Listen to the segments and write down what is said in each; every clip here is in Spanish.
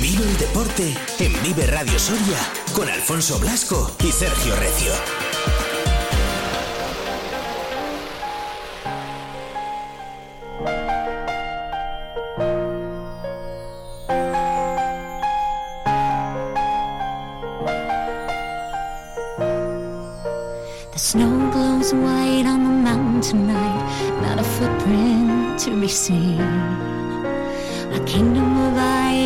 Vive el deporte en Vive Radio Soria con Alfonso Blasco y Sergio Recio. The snow glows white on the mountain tonight, not a footprint to be seen.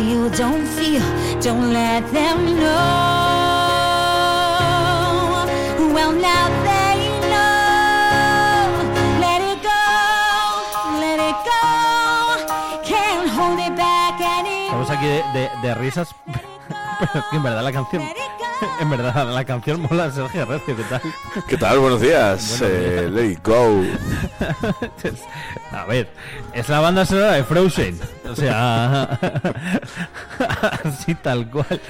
Conceal, don't feel, don't let them know. Well, now they know. Let it go, let it go. Can't hold it back anymore. Estamos aquí de, de- de risas, pero que en verdad la canción, en verdad la canción mola Sergio Recio, ¿qué tal? ¿Qué tal? Buenos días. Buenos Eh, días. let it go. A ver, es la banda sonora de Frozen, o sea, así tal cual.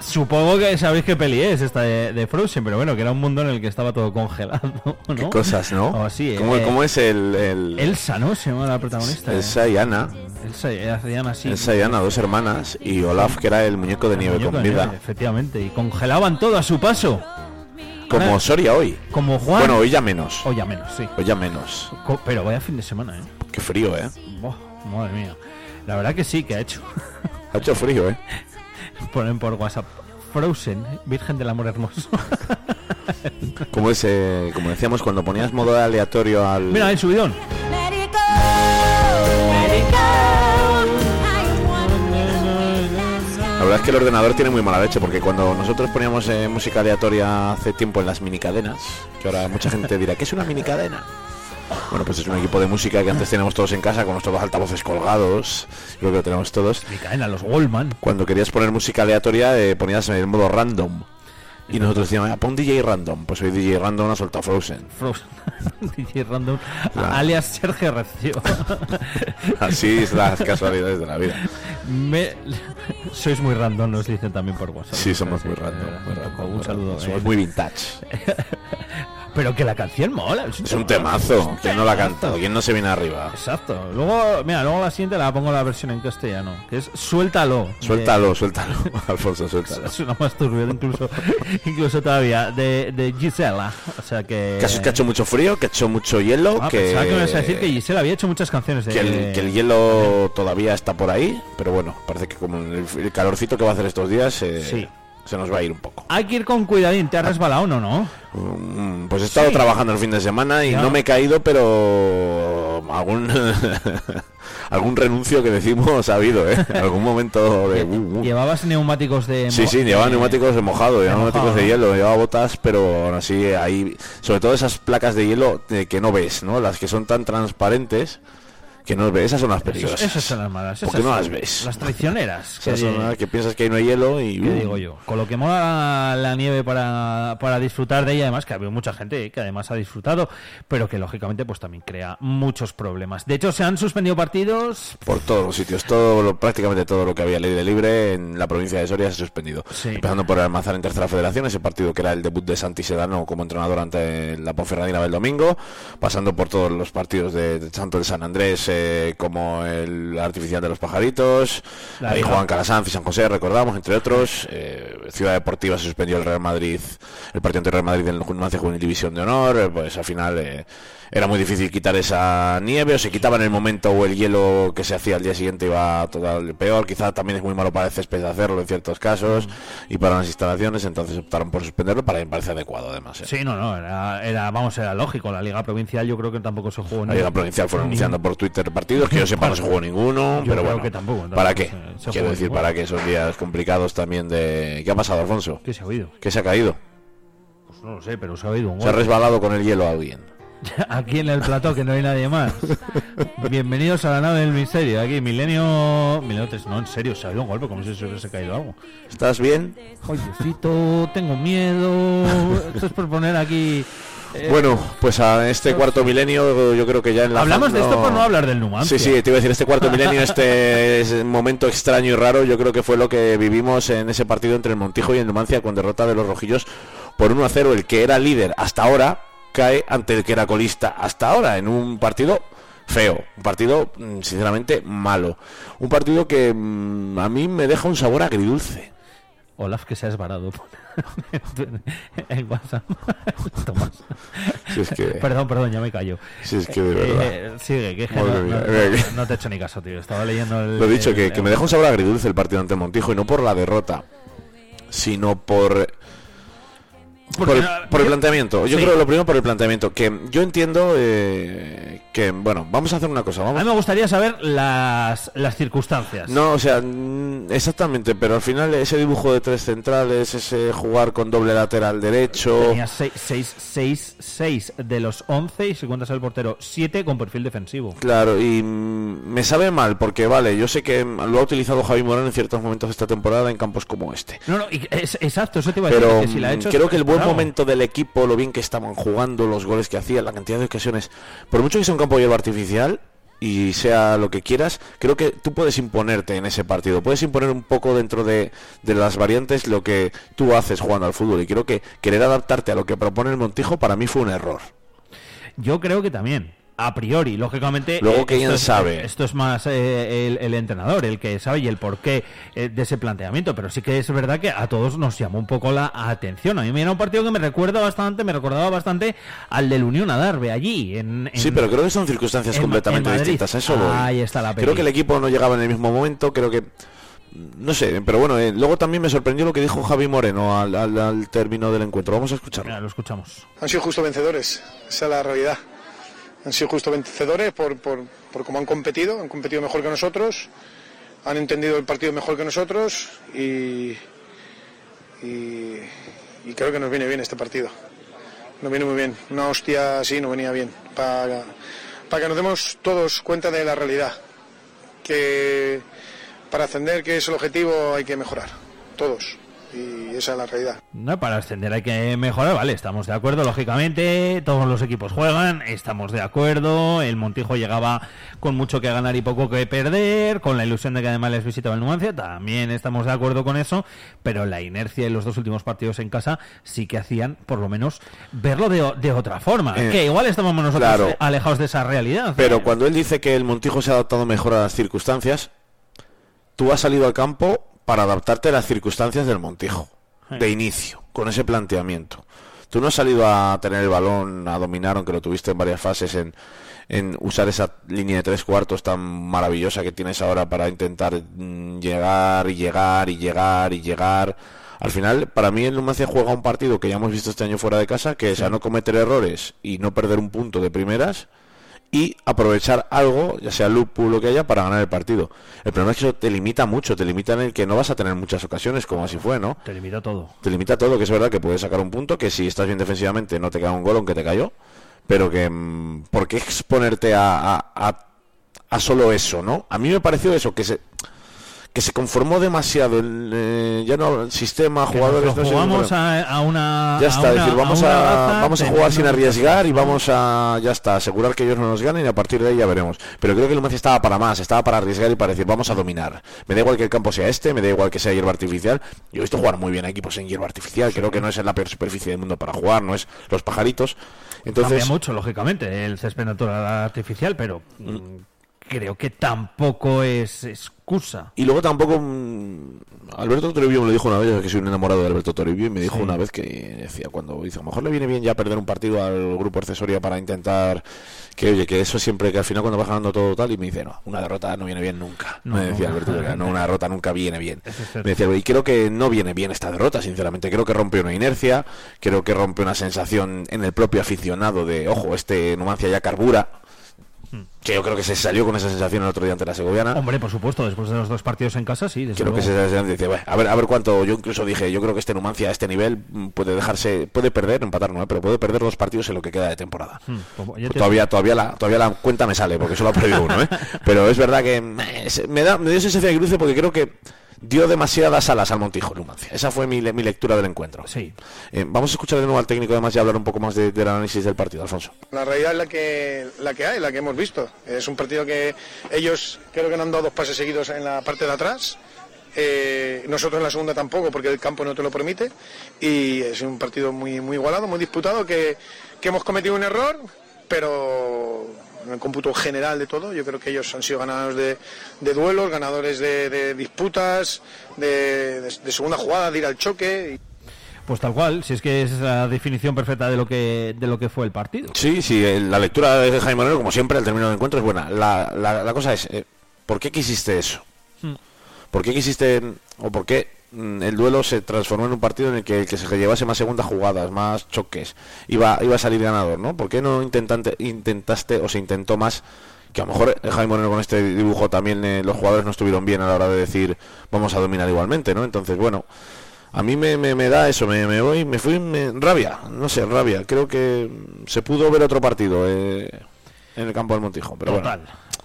Supongo que sabéis qué peli es esta de, de Frozen, pero bueno, que era un mundo en el que estaba todo congelado, ¿no? Qué cosas, ¿no? O así, ¿Cómo, eh, cómo es el, el- Elsa, ¿no? Se llama la protagonista. Elsa y Ana? Elsa, eh, hacían así. Elsa y Ana, dos hermanas, y Olaf, que era el muñeco de nieve Muñeco con de vida. nieve, Efectivamente, y congelaban todo a su paso. Como Soria hoy. Como Juan. Bueno, hoy ya menos. O ya menos, sí. Hoy ya menos. Co- Pero vaya fin de semana, ¿eh? Qué frío, ¿eh? Madre mía. La verdad que sí, que ha hecho. Ha hecho frío, ¿eh? Ponen por WhatsApp. Frozen, Virgen del Amor Hermoso. Como ese, como decíamos, cuando ponías modo aleatorio al... Mira, el subidón. La verdad es que el ordenador tiene muy mala leche porque cuando nosotros poníamos eh, música aleatoria hace tiempo en las minicadenas, que ahora mucha gente dirá, ¿qué es una minicadena? Bueno, pues es un equipo de música que antes teníamos todos en casa con nuestros altavoces colgados, creo que lo tenemos todos. Me caen a los Wallman. Cuando querías poner música aleatoria eh, ponías en el modo random. Y nosotros decíamos, "Ah, pon DJ random. Pues hoy DJ random ha soltado Frozen. Frozen. DJ Random. Claro. Alias Sergio Recio. Así es las casualidades de la vida. Me... Sois muy random, nos dicen también por WhatsApp. Sí, somos Sí, muy random. muy un random, Un saludo. random. Somos eh. muy vintage. Pero que la canción mola. Es un temazo. ¿Quién no la ha cantado? ¿Quién no se viene arriba? Exacto. Luego, mira, luego la siguiente la pongo la versión en castellano, que es Suéltalo. de- Suéltalo, suéltalo. Alfonso, suéltalo. Suena más turbio incluso, incluso todavía, de, de Gisela. O sea que... Caso es que ha hecho mucho frío, que ha hecho mucho hielo, Ah, que, pensaba que me ibas a decir que Gisela había hecho muchas canciones de... que el, que el hielo todavía está por ahí, pero bueno, parece que como el, el calorcito que va a hacer estos días eh, Sí. Se nos va a ir un poco. Hay que ir con cuidadín, ¿te has resbalado o no, no? Mm, Pues he estado Sí. trabajando el fin de semana y Ya. no me he caído, pero algún algún renuncio que decimos ha habido, ¿eh? Algún momento de... uh, uh. ¿Llevabas neumáticos de... Sí, sí, llevaba de- neumáticos de mojado, llevaba neumáticos de ¿no? hielo, llevaba botas, pero aún así ahí, sobre todo esas placas de hielo eh, que no ves, ¿no? Las que son tan transparentes que no ves, esas son las Esas, peligrosas. esas son las malas. ¿Por esas qué no las ves? Las traicioneras. Esas que- son las que piensas que ahí no hay hielo y... ¿Qué uh, digo yo? Con lo que mola la nieve para, para disfrutar de ella, además que ha habido mucha gente eh, que además ha disfrutado, pero que lógicamente pues también crea muchos problemas. De hecho, se han suspendido partidos. Por todos los sitios, todo lo- prácticamente todo lo que había ley de libre en la provincia de Soria se ha suspendido. Sí. Empezando por el Almazán en tercera federación, ese partido que era el debut de Santi Sedano como entrenador ante la Ponferradina del domingo, pasando por todos los partidos de, de tanto el San Andrés eh, como el artificial de los pajaritos, La ahí. Juan Calasanz y San José, recordamos, entre otros. Eh, Ciudad Deportiva se suspendió el Real Madrid, el partido ante el Real Madrid en la Numancia Juvenil División de Honor, eh, pues al final era muy difícil quitar esa nieve, o se quitaba en el momento o el hielo que se hacía al día siguiente iba total peor, quizá también es muy malo para el césped hacerlo en ciertos casos y para las instalaciones, entonces optaron por suspenderlo, para mí me parece adecuado además. eh. Sí, no, no, era, era, vamos, era lógico. La Liga Provincial yo creo que tampoco se jugó La Liga Provincial fueron ni- anunciando por Twitter partidos, que yo sepa no se jugó ninguno, Yo pero creo bueno, que tampoco, tampoco ¿para qué? se- Quiero decir, ninguno. ¿para qué? Son días complicados también de... ¿Qué ha pasado, Alfonso? ¿Qué se ha oído? ¿Qué se ha caído? Pues no lo sé, pero se ha oído un ¿Se ha gol. resbalado con el hielo alguien? aquí en el plató que no hay nadie más. Bienvenidos a la nave del misterio. Aquí, Milenio. Milenio 3. No, en serio, se ha habido un golpe como si se hubiese caído algo. ¿Estás bien? Diosito, tengo miedo. Esto es por poner aquí. Eh, Bueno, pues a este cuarto milenio yo creo que ya en la Hablamos de esto por no hablar del Numancia. Sí, sí, te iba a decir, este cuarto milenio, este es- momento extraño y raro, yo creo que fue lo que vivimos en ese partido entre el Montijo y el Numancia con derrota de los rojillos por 1 a 0. El que era líder hasta ahora cae ante el que era colista hasta ahora en un partido feo, un partido mm, sinceramente malo, un partido que mm, a mí me deja un sabor agridulce. Olaf, que se ha WhatsApp. Tomás. Si es que, Perdón, perdón, ya me callo. si es que de verdad. Eh, sigue, que no, no- no te he hecho ni caso, tío. Estaba leyendo el. Lo he dicho, que, el- que me deja un sabor agridulce el partido ante el Montijo y no por la derrota, sino por por no- por el planteamiento. Yo Sí. creo lo primero por el planteamiento. Que yo entiendo eh, que, bueno, vamos a hacer una cosa. A Vamos. mí me gustaría saber las, las circunstancias. No, o sea, mm, exactamente, pero al final ese dibujo de tres centrales, ese jugar con doble lateral derecho. Tenía 6 de los 11 y si cuentas el portero 7 con perfil defensivo. Claro, y mm, me sabe mal porque, vale, yo sé que lo ha utilizado Javi Morán en ciertos momentos de esta temporada en campos como este. No, no, y es, exacto, eso te iba a decir. Pero que si la ha mm, hecho creo que el buen momento del equipo, lo bien que estaban jugando, los goles que hacían, la cantidad de ocasiones, por mucho que sea un campo artificial y sea lo que quieras, creo que tú puedes imponerte en ese partido, puedes imponer un poco dentro de, de las variantes lo que tú haces jugando al fútbol y creo que querer adaptarte a lo que propone el Montijo para mí fue un error. Yo creo que también. A priori, lógicamente. Luego, eh, ¿quién esto es- sabe? Esto es más eh, el, el entrenador, el que sabe y el porqué eh, de ese planteamiento. Pero sí que es verdad que a todos nos llamó un poco la atención. A mí me era un partido que me recuerda bastante, me recordaba bastante al del Unión Adarve allí. En, en- Sí, pero creo que son circunstancias en- completamente distintas. Eso voy. Ahí está la Creo peli. que el equipo no llegaba en el mismo momento, creo que... No sé, pero bueno, eh, luego también me sorprendió lo que dijo Javi Moreno al, al, al término del encuentro. Vamos a escucharlo. Mira, lo escuchamos. han sido justo vencedores, esa es la realidad. Han sido justo vencedores por, por, por cómo han competido, han competido mejor que nosotros, han entendido el partido mejor que nosotros y, creo que nos viene bien este partido. Nos viene muy bien. Una hostia así nos venía bien. Para, para que nos demos todos cuenta de la realidad. Que para ascender, que es el objetivo, hay que mejorar. Todos. Y esa es la realidad. No, para ascender hay que mejorar, vale, estamos de acuerdo, lógicamente, todos los equipos juegan, estamos de acuerdo, el Montijo llegaba con mucho que ganar y poco que perder, con la ilusión de que además les visitaba el Numancia, también estamos de acuerdo con eso, pero la inercia y los dos últimos partidos en casa sí que hacían, por lo menos, verlo de, de otra forma, Eh, que igual estábamos nosotros claro. eh, alejados de esa realidad. Pero ¿eh? cuando él dice que el Montijo se ha adaptado mejor a las circunstancias, tú has salido al campo para adaptarte a las circunstancias del Montijo, de inicio, con ese planteamiento. Tú no has salido a tener el balón, a dominar, aunque lo tuviste en varias fases, en, en usar esa línea de tres cuartos tan maravillosa que tienes ahora para intentar mm, llegar y llegar y llegar y llegar. Al final, para mí el Numancia juega un partido que ya hemos visto este año fuera de casa, que es a no cometer errores y no perder un punto de primeras y aprovechar algo, ya sea lupo lo que haya, para ganar el partido. El problema es que eso te limita mucho, te limita en el que no vas a tener muchas ocasiones, como así fue, ¿no? Te limita todo. Te limita todo, que es verdad que puedes sacar un punto, que si estás bien defensivamente no te cae un gol, aunque te cayó, pero que mm, ¿por qué exponerte a, a, a- a solo eso, no? A mí me pareció eso, que se que se conformó demasiado el, eh, ya no el sistema, jugadores, no jugamos a, a una. Ya está, una- decir, vamos a, vamos a jugar sin arriesgar y vamos a, ya está, asegurar que ellos no nos ganen y a partir de ahí ya veremos. Pero creo que el Numancia estaba para más, estaba para arriesgar y para decir, vamos a dominar. Me da igual que el campo sea este, me da igual que sea hierba artificial. Yo he visto jugar muy bien a equipos en hierba artificial, creo que no es la peor superficie del mundo para jugar, no es los pajaritos. Entonces, Cambia mucho, lógicamente, el césped natural artificial, pero mm, creo que tampoco es excusa. Y luego tampoco mm, Alberto Toribio me lo dijo una vez, que soy un enamorado de Alberto Toribio, y me dijo Sí. una vez que decía, cuando dice, a lo mejor le viene bien ya perder un partido al grupo accesoria para intentar que, oye, que eso siempre, que al final cuando vas ganando todo tal, y me dice, no, una derrota no viene bien nunca. No, me decía. Alberto Toribio, no, una derrota nunca viene bien. Es. Me decía, y creo que no viene bien esta derrota, sinceramente. Creo que rompe una inercia, creo que rompe una sensación en el propio aficionado de, ojo, este Numancia ya carbura. Que yo creo que se salió con esa sensación el otro día ante la Segoviana. Hombre, por supuesto, después de los dos partidos en casa, sí. desde Creo que dice, "Bueno, a ver, a ver cuánto. Yo incluso dije, yo creo que este Numancia a este nivel mm, puede dejarse, puede perder, empatar no, pero puede perder dos partidos en lo que queda de temporada. Hmm, pues te- Todavía, todavía la, todavía la cuenta me sale porque solo ha perdido uno, ¿eh? Pero es verdad que se- me da, me dio sensación de cruce porque creo que dio demasiadas alas al Montijo Numancia. Esa fue mi, mi lectura del encuentro. Sí. Eh, vamos a escuchar de nuevo al técnico además y hablar un poco más de- del análisis del partido, Alfonso. La realidad es la que, la que hay, la que hemos visto. Es un partido que ellos creo que no han dado dos pases seguidos en la parte de atrás. Eh, nosotros en la segunda tampoco, porque el campo no te lo permite. Y es un partido muy, muy igualado, muy disputado, que, que hemos cometido un error, pero en el cómputo general de todo, yo creo que ellos han sido ganadores de, de duelos, ganadores de, de disputas, de, de- de segunda jugada, de ir al choque. y- Pues tal cual, si es que es la definición perfecta de lo que de lo que fue el partido. Sí, sí, la lectura de Jaime Moreno, como siempre, al término del encuentro es buena. La, la- la cosa es, eh, ¿por qué quisiste eso? ¿Por qué quisiste, o por qué el duelo se transformó en un partido en el que el que se llevase más segundas jugadas, más choques, iba, iba a salir ganador, ¿no? ¿Por qué no intentante, intentaste o se intentó más? Que a lo mejor Jaime Moreno con este dibujo también eh, los jugadores no estuvieron bien a la hora de decir vamos a dominar igualmente, ¿no? Entonces, bueno, a mí me, me, me da eso, me, me voy, me fui me- rabia, no sé, rabia. Creo que mm, se pudo ver otro partido eh, en el campo del Montijo, pero bueno.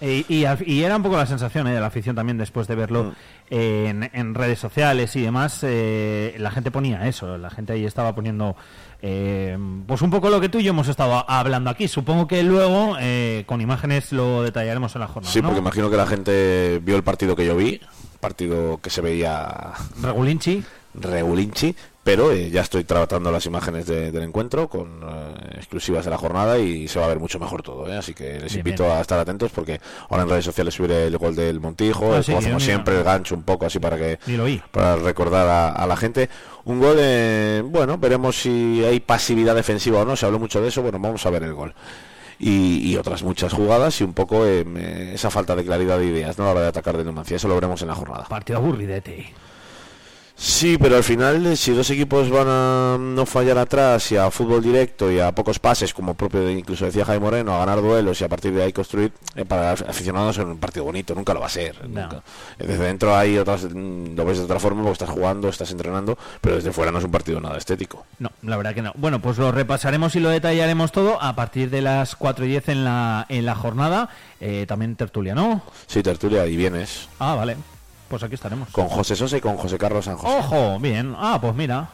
Y, y era un poco la sensación eh, de la afición también después de verlo Mm. en, en redes sociales y demás. eh, la gente ponía eso, la gente ahí estaba poniendo eh, pues un poco lo que tú y yo hemos estado hablando aquí. Supongo que luego eh, con imágenes lo detallaremos en la jornada. Sí, ¿no? porque imagino que la gente vio el partido que yo vi, partido que se veía Regulinchi. regulinchi, pero eh, ya estoy tratando las imágenes de- del encuentro con eh, exclusivas de la jornada y se va a ver mucho mejor todo, ¿eh? así que les Bien, invito bien. a estar atentos porque ahora en redes sociales subiré el gol del Montijo, Ah, el sí, como hacemos siempre, el gancho un poco así para que para recordar a, a la gente. Un gol, eh, bueno, veremos si hay pasividad defensiva o no, se habló mucho de eso, bueno, vamos a ver el gol. Y, y otras muchas jugadas y un poco eh, esa falta de claridad de ideas ¿no? a la hora de atacar de Numancia, eso lo veremos en la jornada. Partido aburridete. Sí, pero al final, eh, si dos equipos van a no fallar atrás y a fútbol directo y a pocos pases, como propio de- incluso decía Jaime Moreno, a ganar duelos y a partir de ahí construir, eh, para aficionados es un partido bonito, nunca lo va a ser. No. nunca. Eh, Desde dentro hay otras, mm, lo ves de otra forma porque estás jugando, estás entrenando, pero desde fuera no es un partido nada estético. No, la verdad que no. Bueno, pues lo repasaremos y lo detallaremos todo a partir de las 4 y 10 en la, en la jornada. Eh, también tertulia, ¿no? Sí, tertulia, y vienes Ah, vale. Pues aquí estaremos. con José Sosa y con José Carlos San José. Ojo, bien. Ah, pues mira.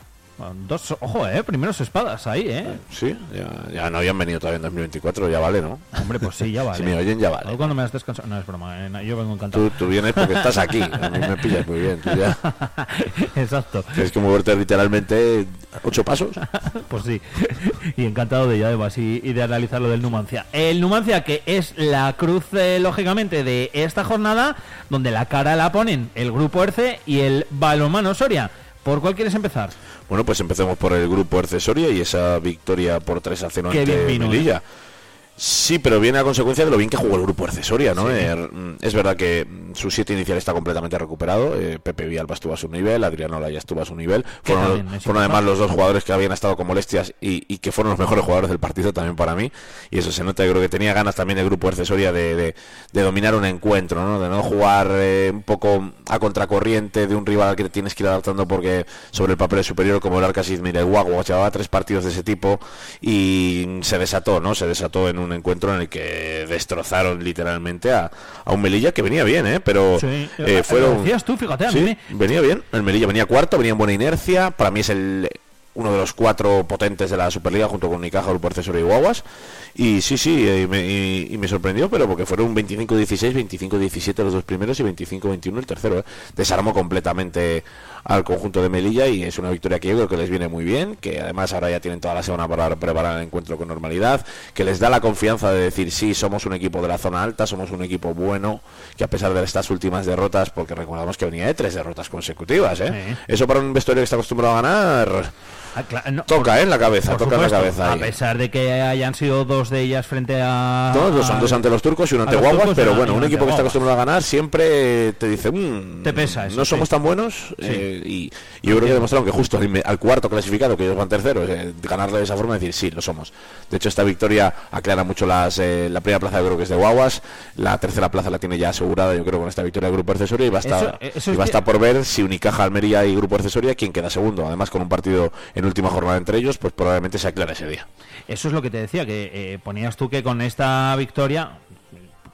Dos, ojo, eh. Primeros espadas ahí, eh. Sí, ya, ya no habían venido todavía en 2024, ya vale, ¿no? Hombre, pues sí, ya vale. Si me oyen, ya vale. Cuando me has descansado. No, es broma. eh, Yo vengo encantado. Tú, tú vienes porque estás aquí, a mí me pillas muy bien, tú ya... Exacto. Tienes que moverte literalmente ocho pasos. Pues sí, y encantado de ello además y, y de analizar lo del Numancia. El Numancia que es la cruz, eh, lógicamente, de esta jornada, donde la cara la ponen el Grupo Erce y el Balonmano Soria. ¿Por cuál quieres empezar? Bueno, pues empecemos por el grupo accesoria y esa victoria por 3 a 0 Qué ante bien vino, Melilla. Sí, pero viene a consecuencia de lo bien que jugó el grupo accesoria, ¿no? Eh, es verdad que mm, su siete inicial está completamente recuperado. eh, Pepe Villalba estuvo a su nivel, Adriano Ola ya estuvo a su nivel. Fueron, además los dos jugadores que habían estado con molestias y, y que fueron los mejores jugadores del partido también para mí. Y eso se nota, yo creo que tenía ganas también el grupo accesoria de, de, de dominar un encuentro, ¿no? De no jugar eh, un poco a contracorriente de un rival al que te tienes que ir adaptando porque sobre el papel es superior como el Arcas Izmir el Guagua llevaba tres partidos de ese tipo y se desató, ¿no? Se desató en un encuentro en el que destrozaron literalmente a, a un Melilla que venía bien, ¿eh? Pero Sí, eh, lo fueron... decías tú, fíjate, a mí Sí, me- venía bien. El Melilla venía cuarto, venía en buena inercia. Para mí es el uno de los cuatro potentes de la Superliga junto con Unicaja, Grupo Accesorio y Guaguas. Y sí, sí, y me, y- y me sorprendió, pero porque fueron 25-16, 25-17 los dos primeros y 25-21 el tercero. ¿eh? Desarmó completamente al conjunto de Melilla y es una victoria que yo creo que les viene muy bien, que además ahora ya tienen toda la semana para preparar el encuentro con normalidad, que les da la confianza de decir sí, somos un equipo de la zona alta, somos un equipo bueno, que a pesar de estas últimas derrotas, porque recordamos que venía de tres derrotas consecutivas, ¿eh? Sí. eso para un vestuario que está acostumbrado a ganar Ah, no, Toca, ¿eh? En la cabeza, toca en la cabeza. A ahí. pesar de que hayan sido dos de ellas frente a. No, dos son dos ante los turcos y uno ante Guaguas, pero bueno, un equipo que está acostumbrado a ganar siempre te dice, "Mm, Te pesa eso, no somos sí. tan buenos. eh, y, y yo creo que demostraron que justo al, al cuarto clasificado, que ellos van terceros, eh, ganarle de esa forma decir, sí, lo somos. De hecho, esta victoria aclara mucho las, eh, la primera plaza, yo creo que es de Guaguas, la tercera plaza la tiene ya asegurada, yo creo, con esta victoria del Grupo Accesoria y va a estar, Eso- eso y es va a que- por ver si Unicaja, Almería y Grupo Accesoria, quien queda segundo. Además, con un partido en última jornada entre ellos, pues probablemente se aclara ese día. Eso es lo que te decía, que eh, ponías tú que con esta victoria,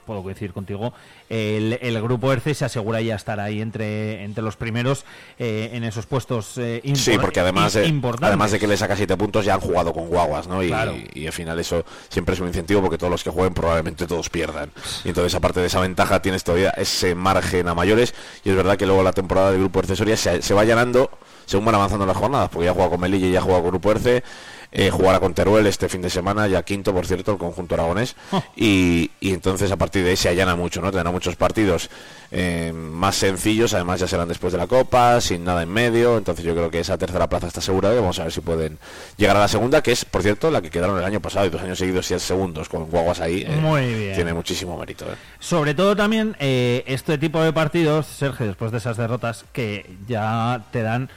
puedo coincidir contigo, el, el grupo ERCE se asegura ya estar ahí entre, entre los primeros eh, en esos puestos eh, impor- Sí, porque además de, importantes. además de que le saca siete puntos ya han jugado con guaguas, ¿no? Y, Claro. y al final eso siempre es un incentivo porque todos los que jueguen probablemente todos pierdan. Y entonces aparte de esa ventaja tienes todavía ese margen a mayores y es verdad que luego la temporada del grupo accesoria se, se va llenando según van avanzando las jornadas, porque ya ha jugado con Melilla y ya ha jugado con Grupo Erce, eh, jugará con Teruel este fin de semana, ya quinto, por cierto, el conjunto aragonés, Oh. y, y entonces a partir de ahí se allana mucho, ¿no? Tendrá muchos partidos eh, más sencillos, además ya serán después de la Copa, sin nada en medio, entonces yo creo que esa tercera plaza está asegurada y vamos a ver si pueden llegar a la segunda, que es, por cierto, la que quedaron el año pasado y dos años seguidos y es segundos con Guaguas ahí. eh, Muy bien. Tiene muchísimo mérito. ¿eh? Sobre todo también eh, este tipo de partidos, Sergio, después de esas derrotas, que ya te dan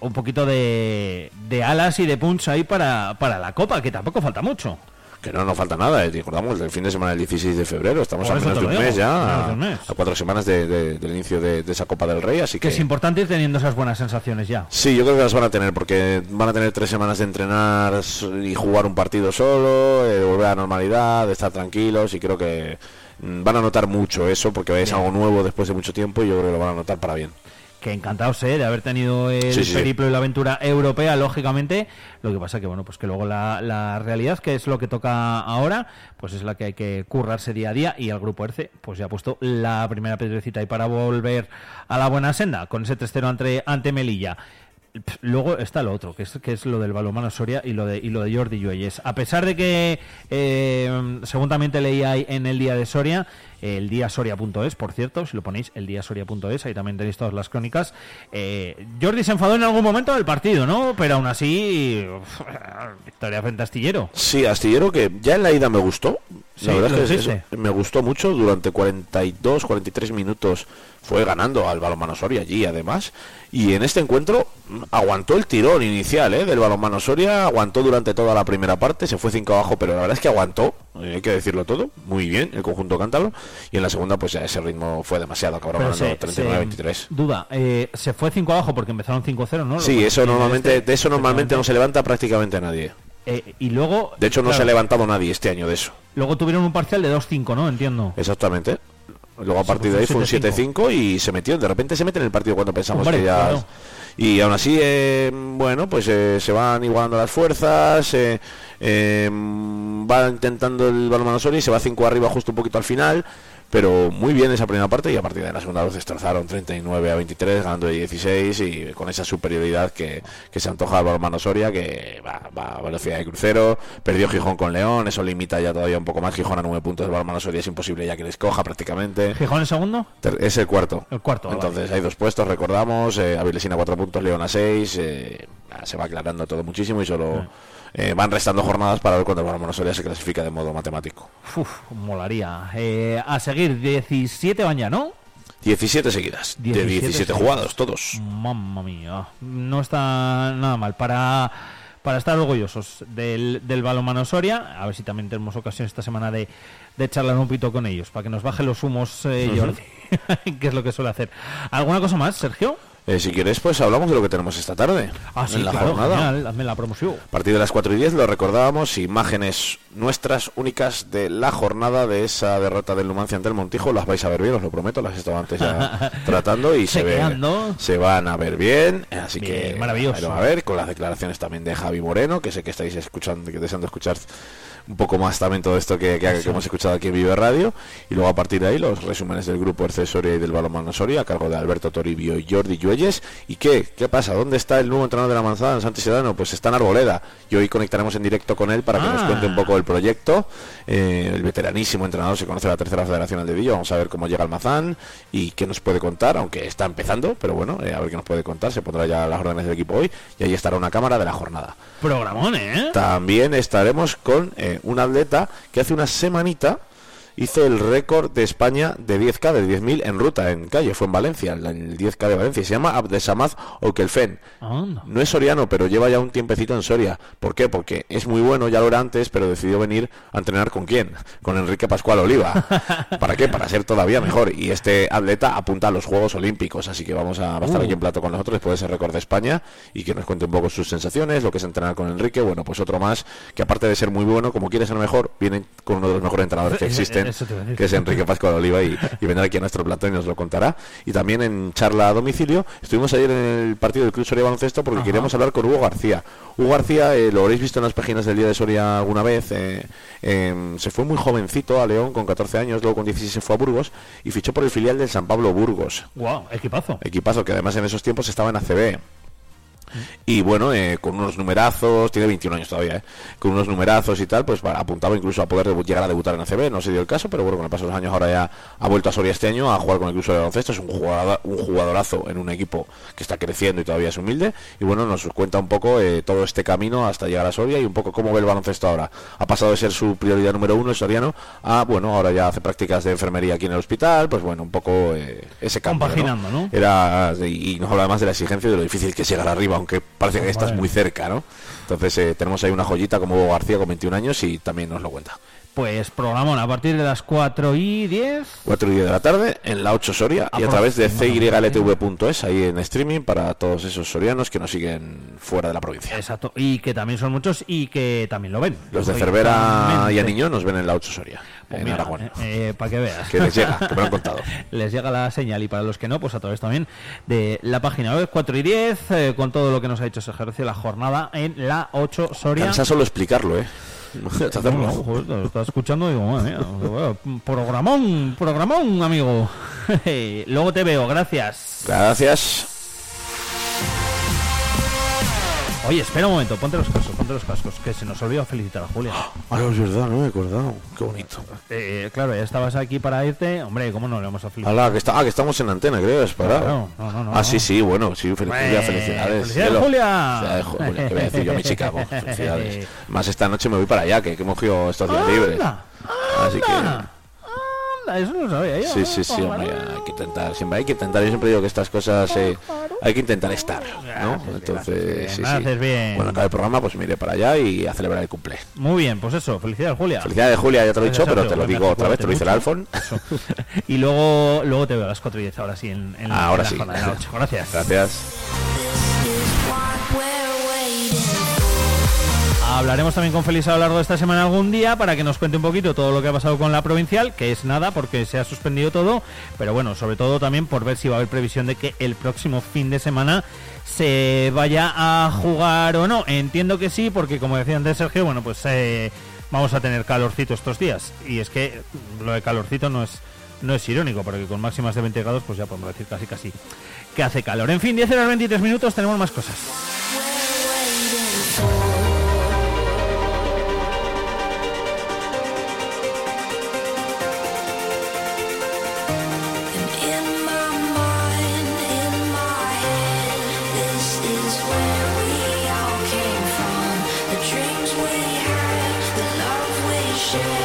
un poquito de, de alas y de punch ahí para, para la Copa, que tampoco falta mucho. Que no nos falta nada, eh, recordamos el fin de semana del 16 de febrero, estamos a menos de un mes ya, de a, cuatro semanas de- de- del inicio de, de esa Copa del Rey, así Que que... es importante ir teniendo esas buenas sensaciones ya. Sí, yo creo que las van a tener porque van a tener tres semanas de entrenar y jugar un partido solo, eh, volver a la normalidad, de estar tranquilos y creo que mm, van a notar mucho eso porque es algo nuevo después de mucho tiempo y yo creo que lo van a notar para bien. Que encantados eh, de haber tenido el Sí, periplo y la aventura europea, lógicamente. Lo que pasa que, bueno, pues que luego la, la realidad, que es lo que toca ahora, pues es la que hay que currarse día a día. Y el grupo ERCE, pues ya ha puesto la primera piedrecita ahí para volver a la buena senda, con ese 3-0 ante, ante Melilla. Luego está lo otro, que es, que es lo del balonmano Soria y lo de, y lo de Jordi Lluelles. A pesar de que, eh, según también te leía ahí en el día de Soria, el día soria.es, por cierto, si lo ponéis, el día soria.es, ahí también tenéis todas las crónicas. Eh, Jordi se enfadó en algún momento del partido, ¿no? Pero aún así, uf, victoria frente a Astillero. Sí, Astillero que ya en la ida me gustó. Sí, la verdad es que es- me gustó mucho. Durante 42, 43 minutos fue ganando al balonmano Soria allí además. Y en este encuentro aguantó el tirón inicial ¿eh? del balonmano Soria. Aguantó durante toda la primera parte. Se fue 5 abajo, pero la verdad es que aguantó. eh, hay que decirlo todo. Muy bien el conjunto cántabro. Y en la segunda pues ya ese ritmo fue demasiado. Acabaron ganando se- 39-23. se- Duda, eh, se fue 5 abajo porque empezaron 5-0, ¿no? Sí, eso normalmente, este, de eso normalmente no se levanta prácticamente nadie. Eh, y luego. De hecho, no claro, se ha levantado nadie este año de eso. Luego tuvieron un parcial de 2-5, ¿no? Entiendo. Exactamente. Luego a partir de ahí un fue un 7-5. 7-5 y se metió. De repente se mete en el partido cuando pensamos Hombre, que ya... claro. Y aún así, eh, bueno, pues eh, se van igualando las fuerzas, eh, eh, va intentando el balonmano y se va 5 arriba justo un poquito al final, pero muy bien esa primera parte y a partir de la segunda los destrozaron 39 a 23, ganando de 16 y con esa superioridad que, que se antoja al balonmano Soria, que va, va a velocidad de crucero, perdió Gijón con León, eso limita ya todavía un poco más, Gijón a 9 puntos del balonmano Soria es imposible ya que les coja prácticamente. ¿Gijón el segundo? Es el cuarto. El cuarto, Entonces hay dos puestos, recordamos. Eh, Avilesina 4 puntos, León a 6. eh, ah, se va aclarando todo muchísimo y solo eh, van restando jornadas para ver cuándo el Balonmano Soria se clasifica de modo matemático. Uf, molaría. Eh, a seguir, 17 van ya, ¿no? 17 seguidas. de 17 17 seguidas. jugados, todos. Mamma mía. No está nada mal. Para, para estar orgullosos del, del balonmano Soria, a ver si también tenemos ocasión esta semana de, de charlar un poquito con ellos, para que nos baje los humos, eh, Jordi, que es lo que suele hacer. ¿Alguna cosa más, Sergio? Eh, si quieres, pues hablamos de lo que tenemos esta tarde. Ah, sí, en la claro, jornada. genial, la promoción. A partir de las 4 y 10 lo recordábamos, imágenes nuestras únicas de la jornada de esa derrota del Numancia ante el Montijo, las vais a ver bien, os lo prometo, las he estado antes ya tratando y se, ve- Chequeando. se van a ver bien, así Bien, que maravilloso. a ver con las declaraciones también de Javi Moreno, que sé que estáis escuchando, que deseando escuchar un poco más también todo esto que, que- que hemos escuchado aquí en Vive Radio. Y luego a partir de ahí los resúmenes del grupo Erce Soria y del Balonmano Soria a cargo de Alberto Toribio y Jordi Lluelles. ¿Y qué? ¿Qué pasa? ¿Dónde está el nuevo entrenador de la manzana, Santi Sedano? Pues está en Arboleda. Y hoy conectaremos en directo con él para que nos Ah. cuente un poco el proyecto. Eh, el veteranísimo entrenador se conoce la tercera federación al dedillo. Vamos a ver cómo llega el Mazán y qué nos puede contar, aunque está empezando, pero bueno, eh, a ver qué nos puede contar. Se pondrá ya las órdenes del equipo hoy y ahí estará una cámara de la jornada. Programón, ¿eh? También estaremos con eh, un atleta que hace una semanita hizo el récord de España de 10K, de 10.000 en ruta, en calle, fue en Valencia, el- el 10K de Valencia. Se llama Abdesamaz Okelfen. No es soriano, pero lleva ya un tiempecito en Soria. ¿Por qué? Porque es muy bueno, ya lo era antes, pero decidió venir a entrenar con quién? Con Enrique Pascual Oliva. ¿Para qué? Para ser todavía mejor. Y este atleta apunta a los Juegos Olímpicos, así que vamos a, va a estar Uh. aquí en plato con nosotros después de ese récord de España y que nos cuente un poco sus sensaciones, lo que es entrenar con Enrique. Bueno, pues otro más que aparte de ser muy bueno, como quiere ser mejor, viene con uno de los mejores entrenadores que existen, que es Enrique Pascual Oliva y, y vendrá aquí a nuestro platón y nos lo contará. Y también en charla a domicilio, estuvimos ayer en el partido del Club Soria Baloncesto porque Ajá. queríamos hablar con Hugo García. Hugo García, eh, lo habréis visto en las páginas del Día de Soria alguna vez, eh, em, se fue muy jovencito a León con 14 años, luego con 16 se fue a Burgos y fichó por el filial del San Pablo Burgos. Guau, equipazo. Equipazo que además en esos tiempos estaba en ACB. Y bueno, eh, con unos numerazos, tiene 21 años todavía, ¿eh? con unos numerazos y tal, pues apuntaba incluso a poder llegar a debutar en ACB, no se dio el caso, pero bueno, con el paso de los años ahora ya ha vuelto a Soria este año a jugar con el Club de baloncesto, es un, jugador, un jugadorazo en un equipo que está creciendo y todavía es humilde, y bueno, nos cuenta un poco eh, todo este camino hasta llegar a Soria y un poco cómo ve el baloncesto ahora. Ha pasado de ser su prioridad número uno, el soriano, a, bueno, ahora ya hace prácticas de enfermería aquí en el hospital, pues bueno, un poco eh, ese cambio. Compaginando, ¿no? Era y y nos habla además de la exigencia y de lo difícil que es llegar arriba, aunque parece que estás muy cerca, ¿no? Entonces eh, tenemos ahí una joyita como Hugo García con 21 años y también nos lo cuenta. Pues programón a partir de las 4 y 10. 4 y 10 de la tarde en la 8 Soria y a través de cyltv.es ahí en streaming para todos esos sorianos que nos siguen fuera de la provincia. Exacto. Y que también son muchos y que también lo ven. Los de Cervera y. Aniño nos ven en la 8 Soria, Pues en mira, Aragón. para que veas. Que les llega, que me lo han contado. Les llega la señal y para los que no, pues a través también de la página web 4 y 10 eh, con todo lo que nos ha hecho ese ejercicio la jornada en la 8 Soria. Cansa solo explicarlo, ¿eh? No, joder, lo estaba escuchando y digo, madre mía, programón, programón, amigo. Luego te veo, gracias. Gracias. Oye, espera un momento, ponte los cascos, ponte los cascos, que se nos olvidó felicitar a Julia. Ah, es verdad, no me he acordado. Qué bonito. Eh, claro, ya estabas aquí para irte, hombre, ¿cómo no le vamos a felicitar? Alá, que, está, ah, que estamos en antena, creo, es para. No, no, no, ah, sí, sí, bueno, sí, felicidades, felicidades. Julia. Felicidades, Ju- Julia, ¿qué voy a decir yo a mi Chicago? Felicidades. Más esta noche me voy para allá, que, que hemos cogido estos días libres. Así que. Anda, eso no lo sabía yo. Sí, sí, sí, hombre, hay que intentar, siempre hay que intentar, yo siempre digo que estas cosas eh, hay que intentar estar, ¿no? haces bien, Entonces, sí, sí. bien. Bueno, acaba el programa, pues me iré para allá y a celebrar el cumple. Muy bien, pues eso, felicidades, Julia. Felicidades, Julia, ya te lo he dicho, pero te lo digo otra vez, te lo dice el. Alfon. y luego, luego te veo a las 4 y 10, ahora sí, en, en la- Ahora en la sí. jornada de. Gracias. Gracias. Hablaremos también con Félix a lo largo de esta semana algún día para que nos cuente un poquito todo lo que ha pasado con la provincial, que es nada porque se ha suspendido todo, pero bueno, sobre todo también por ver si va a haber previsión de que el próximo fin de semana se vaya a jugar o no. Entiendo que sí, porque como decía antes Sergio, bueno, pues eh, vamos a tener calorcito estos días. Y es que lo de calorcito no es no es irónico, porque con máximas de 20 grados, pues ya podemos decir casi casi que hace calor. En fin, 10 horas 23 minutos, tenemos más cosas. Nation.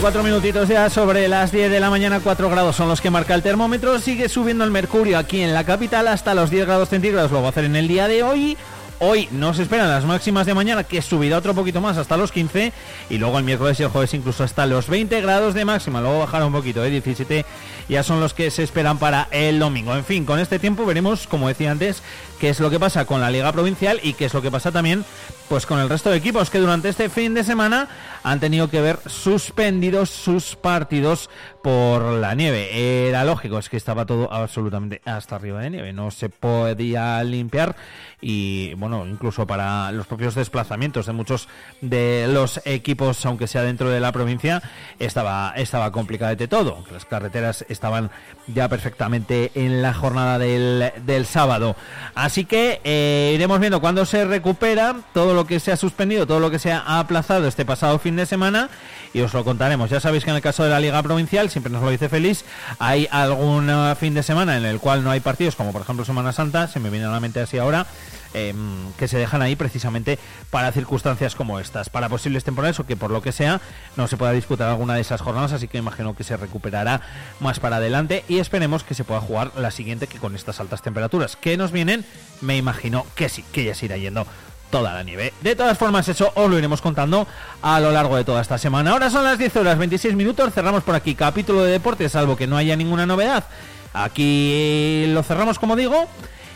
24 minutitos ya sobre las 10 de la mañana, 4 grados son los que marca el termómetro. Sigue subiendo el mercurio aquí en la capital hasta los 10 grados centígrados. Lo va a hacer en el día de hoy. Hoy no se esperan las máximas de mañana, que subirá otro poquito más hasta los 15. Y luego el miércoles y el jueves incluso hasta los 20 grados de máxima. Luego bajará un poquito, ¿eh? 17 ya son los que se esperan para el domingo. En fin, con este tiempo veremos, como decía antes, qué es lo que pasa con la Liga Provincial y qué es lo que pasa también pues con el resto de equipos que durante este fin de semana han tenido que ver suspendidos sus partidos por la nieve. Era lógico, es que estaba todo absolutamente hasta arriba de nieve, no se podía limpiar y bueno, incluso para los propios desplazamientos de muchos de los equipos, aunque sea dentro de la provincia, estaba estaba complicado de todo. Las carreteras estaban ya perfectamente en la jornada del, del sábado. Así que eh, iremos viendo cuándo se recupera todo lo que se ha suspendido, todo lo que se ha aplazado este pasado fin de semana y os lo contaremos. Ya sabéis que en el caso de la Liga Provincial, siempre nos lo dice Feliz, hay algún eh, fin de semana en el cual no hay partidos, como por ejemplo Semana Santa, se me viene a la mente así ahora, em, que se dejan ahí precisamente para circunstancias como estas, para posibles temporales o que por lo que sea no se pueda disputar alguna de esas jornadas, así que imagino que se recuperará más para adelante y esperemos que se pueda jugar la siguiente que con estas altas temperaturas que nos vienen, me imagino que sí, que ya se irá yendo toda la nieve. De todas formas, eso os lo iremos contando a lo largo de toda esta semana. Ahora son las 10 horas 26 minutos, cerramos por aquí capítulo de deportes, salvo que no haya ninguna novedad. Aquí lo cerramos, como digo,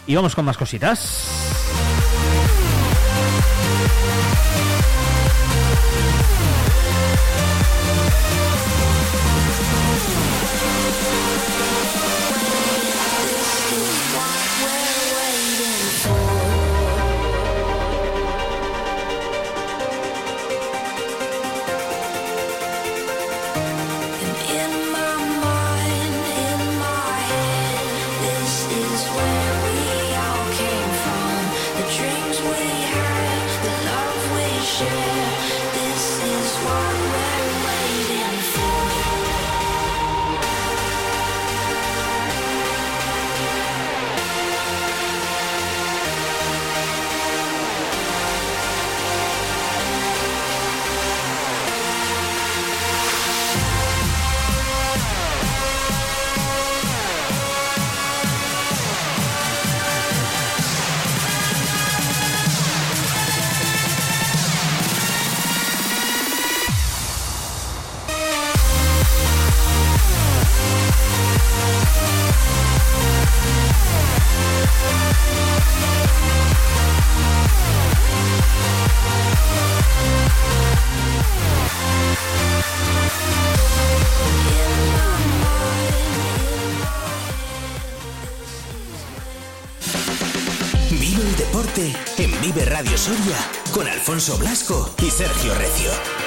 y vamos con más cositas. Música Con Alfonso Blasco y Sergio Recio.